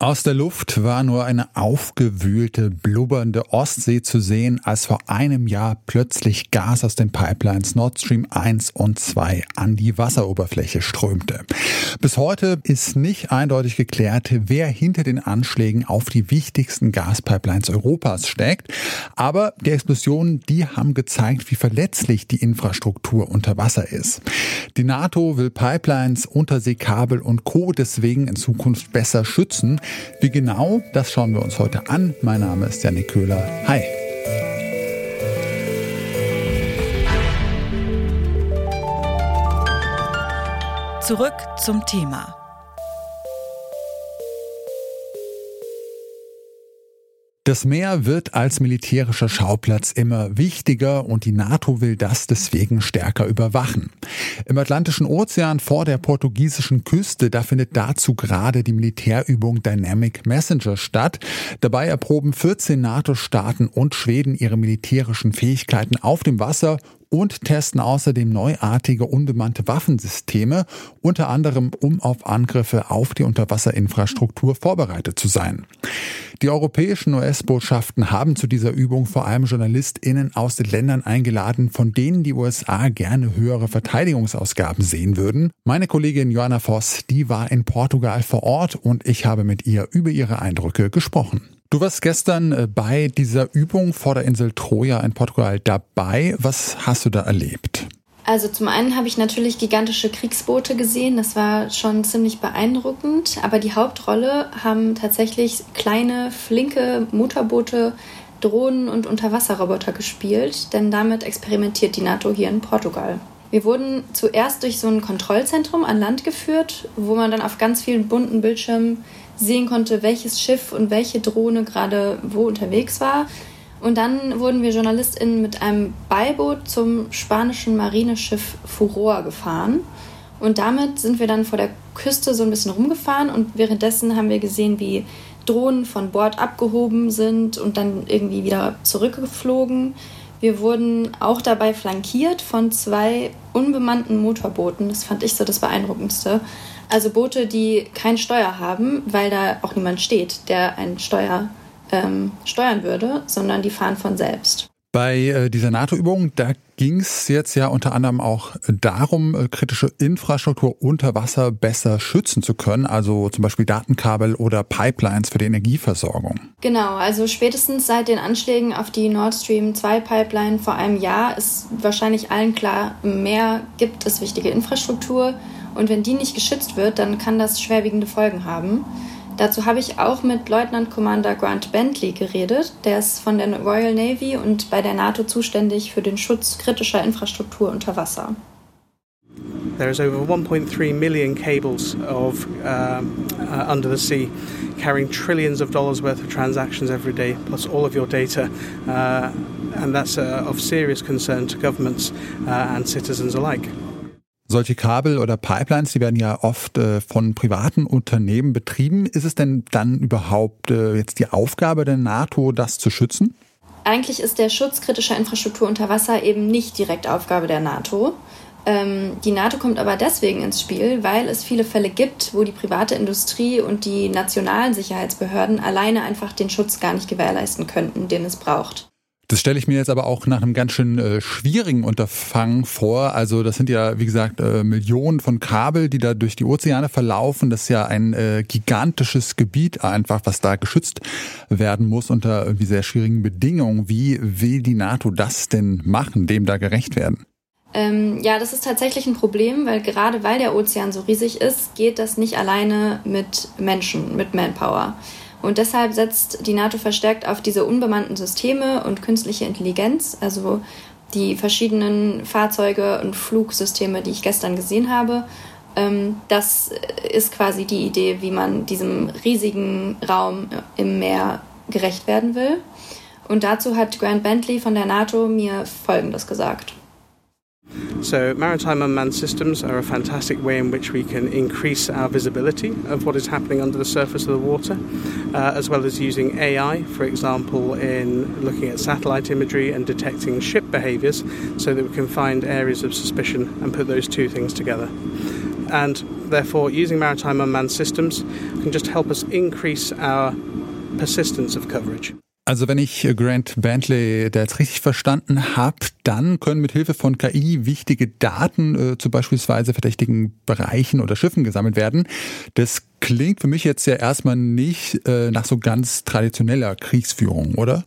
Aus der Luft war nur eine aufgewühlte, blubbernde Ostsee zu sehen, als vor einem Jahr plötzlich Gas aus den Pipelines Nord Stream 1 und 2 an die Wasseroberfläche strömte. Bis heute ist nicht eindeutig geklärt, wer hinter den Anschlägen auf die wichtigsten Gaspipelines Europas steckt. Aber die Explosionen, die haben gezeigt, wie verletzlich die Infrastruktur unter Wasser ist. Die NATO will Pipelines, Unterseekabel und Co. deswegen in Zukunft besser schützen. Wie genau, das schauen wir uns heute an. Mein Name ist Janik Köhler. Hi. Zurück zum Thema. Das Meer wird als militärischer Schauplatz immer wichtiger und die NATO will das deswegen stärker überwachen. Im Atlantischen Ozean vor der portugiesischen Küste, da findet dazu gerade die Militärübung Dynamic Messenger statt. Dabei erproben 14 NATO-Staaten und Schweden ihre militärischen Fähigkeiten auf dem Wasser und testen außerdem neuartige unbemannte Waffensysteme, unter anderem um auf Angriffe auf die Unterwasserinfrastruktur vorbereitet zu sein. Die europäischen US-Botschaften haben zu dieser Übung vor allem JournalistInnen aus den Ländern eingeladen, von denen die USA gerne höhere Verteidigungsausgaben sehen würden. Meine Kollegin Joanna Voss, die war in Portugal vor Ort und ich habe mit ihr über ihre Eindrücke gesprochen. Du warst gestern äh, bei dieser Übung vor der Insel Troja in Portugal dabei. Was hast du da erlebt? Also zum einen habe ich natürlich gigantische Kriegsboote gesehen, das war schon ziemlich beeindruckend, aber die Hauptrolle haben tatsächlich kleine, flinke Motorboote, Drohnen und Unterwasserroboter gespielt, denn damit experimentiert die NATO hier in Portugal. Wir wurden zuerst durch so ein Kontrollzentrum an Land geführt, wo man dann auf ganz vielen bunten Bildschirmen sehen konnte, welches Schiff und welche Drohne gerade wo unterwegs war. Und dann wurden wir JournalistInnen mit einem Beiboot zum spanischen Marineschiff Furor gefahren. Und damit sind wir dann vor der Küste so ein bisschen rumgefahren und währenddessen haben wir gesehen, wie Drohnen von Bord abgehoben sind und dann irgendwie wieder zurückgeflogen. Wir wurden auch dabei flankiert von zwei unbemannten Motorbooten. Das fand ich so das Beeindruckendste. Also Boote, die kein Steuer haben, weil da auch niemand steht, der ein Steuer ähm, steuern würde, sondern die fahren von selbst. Bei äh, dieser NATO-Übung, da ging es jetzt ja unter anderem auch darum, äh, kritische Infrastruktur unter Wasser besser schützen zu können, also zum Beispiel Datenkabel oder Pipelines für die Energieversorgung. Genau, also spätestens seit den Anschlägen auf die Nord Stream 2 Pipeline vor einem Jahr ist wahrscheinlich allen klar, im Meer gibt es wichtige Infrastruktur und wenn die nicht geschützt wird, dann kann das schwerwiegende Folgen haben. Dazu habe ich auch mit Leutnant Commander Grant Bentley geredet. Der ist von der Royal Navy und bei der NATO zuständig für den Schutz kritischer Infrastruktur unter Wasser. There is over 1.3 million cables of um, uh, under the sea, carrying trillions of dollars worth of transactions every day, plus all of your data, uh, and that's uh, of serious concern to governments uh, and citizens alike. Solche Kabel oder Pipelines, die werden ja oft äh, von privaten Unternehmen betrieben. Ist es denn dann überhaupt äh, jetzt die Aufgabe der NATO, das zu schützen? Eigentlich ist der Schutz kritischer Infrastruktur unter Wasser eben nicht direkt Aufgabe der NATO. Ähm, die NATO kommt aber deswegen ins Spiel, weil es viele Fälle gibt, wo die private Industrie und die nationalen Sicherheitsbehörden alleine einfach den Schutz gar nicht gewährleisten könnten, den es braucht. Das stelle ich mir jetzt aber auch nach einem ganz schön äh, schwierigen Unterfangen vor. Also das sind ja, wie gesagt, äh, Millionen von Kabel, die da durch die Ozeane verlaufen. Das ist ja ein äh, gigantisches Gebiet einfach, was da geschützt werden muss unter irgendwie sehr schwierigen Bedingungen. Wie will die NATO das denn machen, dem da gerecht werden? Ähm, ja, das ist tatsächlich ein Problem, weil gerade weil der Ozean so riesig ist, geht das nicht alleine mit Menschen, mit Manpower. Und deshalb setzt die NATO verstärkt auf diese unbemannten Systeme und künstliche Intelligenz, also die verschiedenen Fahrzeuge und Flugsysteme, die ich gestern gesehen habe. Ähm, das ist quasi die Idee, wie man diesem riesigen Raum im Meer gerecht werden will. Und dazu hat Grant Bentley von der NATO mir Folgendes gesagt. So, maritime unmanned systems are a fantastic way in which we can increase our visibility of what is happening under the surface of the water, uh, as well as using AI, for example, in looking at satellite imagery and detecting ship behaviours so that we can find areas of suspicion and put those two things together. and therefore using maritime unmanned systems can just help us increase our persistence of coverage. Also wenn ich Grant Bentley da jetzt richtig verstanden habe, dann können mit Hilfe von KI wichtige Daten äh, zu beispielsweise verdächtigen Bereichen oder Schiffen gesammelt werden. Das klingt für mich jetzt ja erstmal nicht äh, nach so ganz traditioneller Kriegsführung, oder?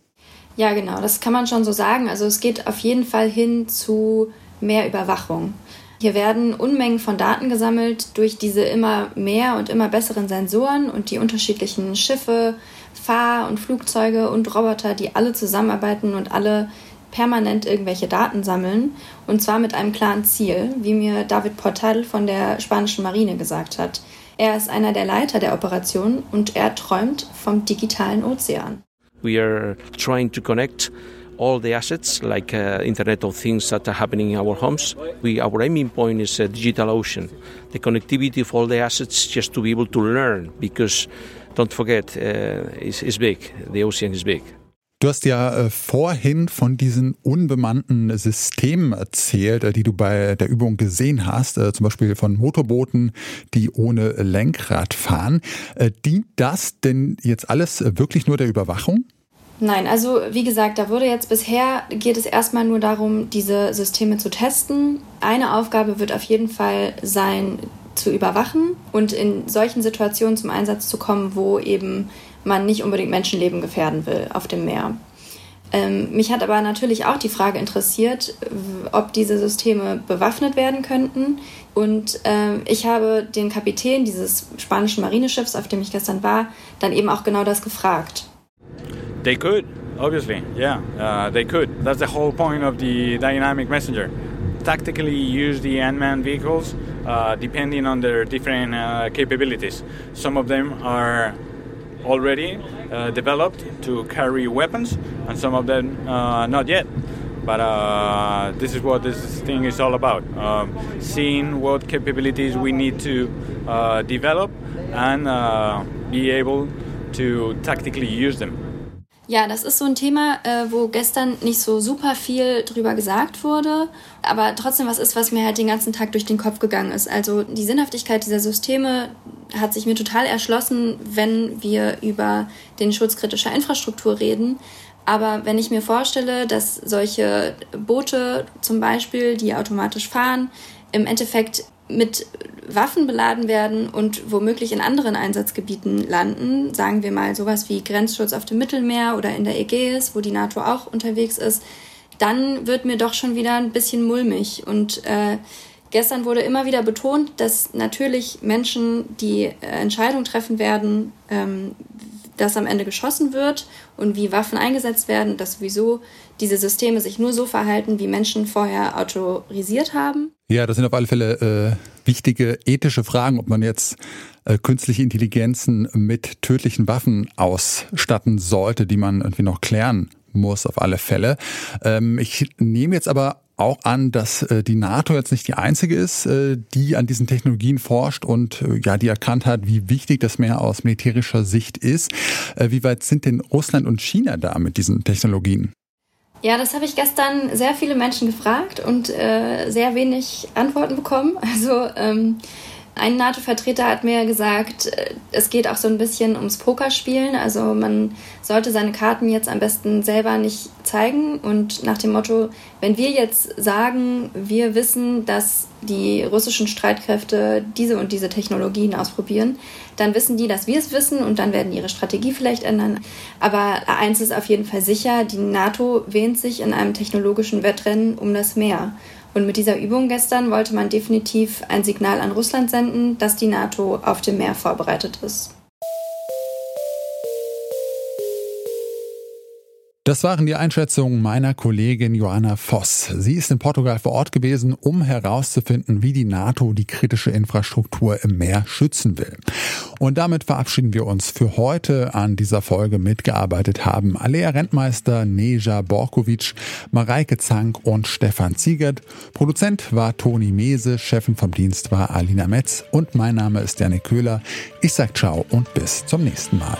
Ja, genau, das kann man schon so sagen. Also es geht auf jeden Fall hin zu mehr Überwachung. Hier werden Unmengen von Daten gesammelt durch diese immer mehr und immer besseren Sensoren und die unterschiedlichen Schiffe, Fahr- und Flugzeuge und Roboter, die alle zusammenarbeiten und alle permanent irgendwelche Daten sammeln. Und zwar mit einem klaren Ziel, wie mir David Portal von der spanischen Marine gesagt hat. Er ist einer der Leiter der Operation und er träumt vom digitalen Ozean. We are trying to connect all the assets like uh, Internet of Things that are happening in our homes. We, our aiming point is a digital ocean, the connectivity of all the assets just to be able to learn because don't forget, uh, it's, it's big, the ocean is big. Du hast ja äh, vorhin von diesen unbemannten Systemen erzählt, äh, die du bei der Übung gesehen hast, äh, zum Beispiel von Motorbooten, die ohne Lenkrad fahren. Dient das denn jetzt alles wirklich nur der Überwachung? Nein, also wie gesagt, da wurde jetzt bisher geht es erstmal nur darum, diese Systeme zu testen. Eine Aufgabe wird auf jeden Fall sein, zu überwachen und in solchen Situationen zum Einsatz zu kommen, wo eben man nicht unbedingt Menschenleben gefährden will auf dem Meer. Ähm, mich hat aber natürlich auch die Frage interessiert, ob diese Systeme bewaffnet werden könnten. Und äh, ich habe den Kapitän dieses spanischen Marineschiffs, auf dem ich gestern war, dann eben auch genau das gefragt. They could, obviously, yeah, uh, they could. That's the whole point of the dynamic messenger. Tactically use the unmanned vehicles uh, depending on their different uh, capabilities. Some of them are already uh, developed to carry weapons, and some of them uh, not yet. But uh, this is what this thing is all about um, seeing what capabilities we need to develop and be able to tactically use them. Ja, das ist so ein Thema, äh, wo gestern nicht so super viel drüber gesagt wurde, aber trotzdem was ist, was mir halt den ganzen Tag durch den Kopf gegangen ist. Also die Sinnhaftigkeit dieser Systeme hat sich mir total erschlossen, wenn wir über den Schutz kritischer Infrastruktur reden. Aber wenn ich mir vorstelle, dass solche Boote zum Beispiel, die automatisch fahren, im Endeffekt mit Waffen beladen werden und womöglich in anderen Einsatzgebieten landen, sagen wir mal sowas wie Grenzschutz auf dem Mittelmeer oder in der Ägäis, wo die NATO auch unterwegs ist, dann wird mir doch schon wieder ein bisschen mulmig. Und äh, gestern wurde immer wieder betont, dass natürlich Menschen, die äh, Entscheidungen treffen werden, ähm, dass am Ende geschossen wird und wie Waffen eingesetzt werden, dass sowieso diese Systeme sich nur so verhalten, wie Menschen vorher autorisiert haben. Ja, das sind auf alle Fälle äh, wichtige ethische Fragen, ob man jetzt äh, künstliche Intelligenzen mit tödlichen Waffen ausstatten sollte, die man irgendwie noch klären muss, auf alle Fälle. Ähm, ich nehme jetzt aber auch an, dass äh, die NATO jetzt nicht die einzige ist, äh, die an diesen Technologien forscht und äh, ja, die erkannt hat, wie wichtig das Meer aus militärischer Sicht ist. Äh, wie weit sind denn Russland und China da mit diesen Technologien? Ja, das habe ich gestern sehr viele Menschen gefragt und äh, sehr wenig Antworten bekommen. Also ähm, ein NATO-Vertreter hat mir gesagt, äh, es geht auch so ein bisschen ums Pokerspielen. Also man sollte seine Karten jetzt am besten selber nicht zeigen. Und nach dem Motto, wenn wir jetzt sagen, wir wissen, dass die russischen Streitkräfte diese und diese Technologien ausprobieren, dann wissen die, dass wir es wissen und dann werden ihre Strategie vielleicht ändern. Aber eins ist auf jeden Fall sicher, die NATO wähnt sich in einem technologischen Wettrennen um das Meer. Und mit dieser Übung gestern wollte man definitiv ein Signal an Russland senden, dass die NATO auf dem Meer vorbereitet ist. Das waren die Einschätzungen meiner Kollegin Joanna Voss. Sie ist in Portugal vor Ort gewesen, um herauszufinden, wie die NATO die kritische Infrastruktur im Meer schützen will. Und damit verabschieden wir uns für heute. An dieser Folge mitgearbeitet haben Alea Rentmeister, Neja Borkovic, Mareike Zank und Stefan Ziegert. Produzent war Toni Mese, Chefin vom Dienst war Alina Metz und mein Name ist Janik Köhler. Ich sag ciao und bis zum nächsten Mal.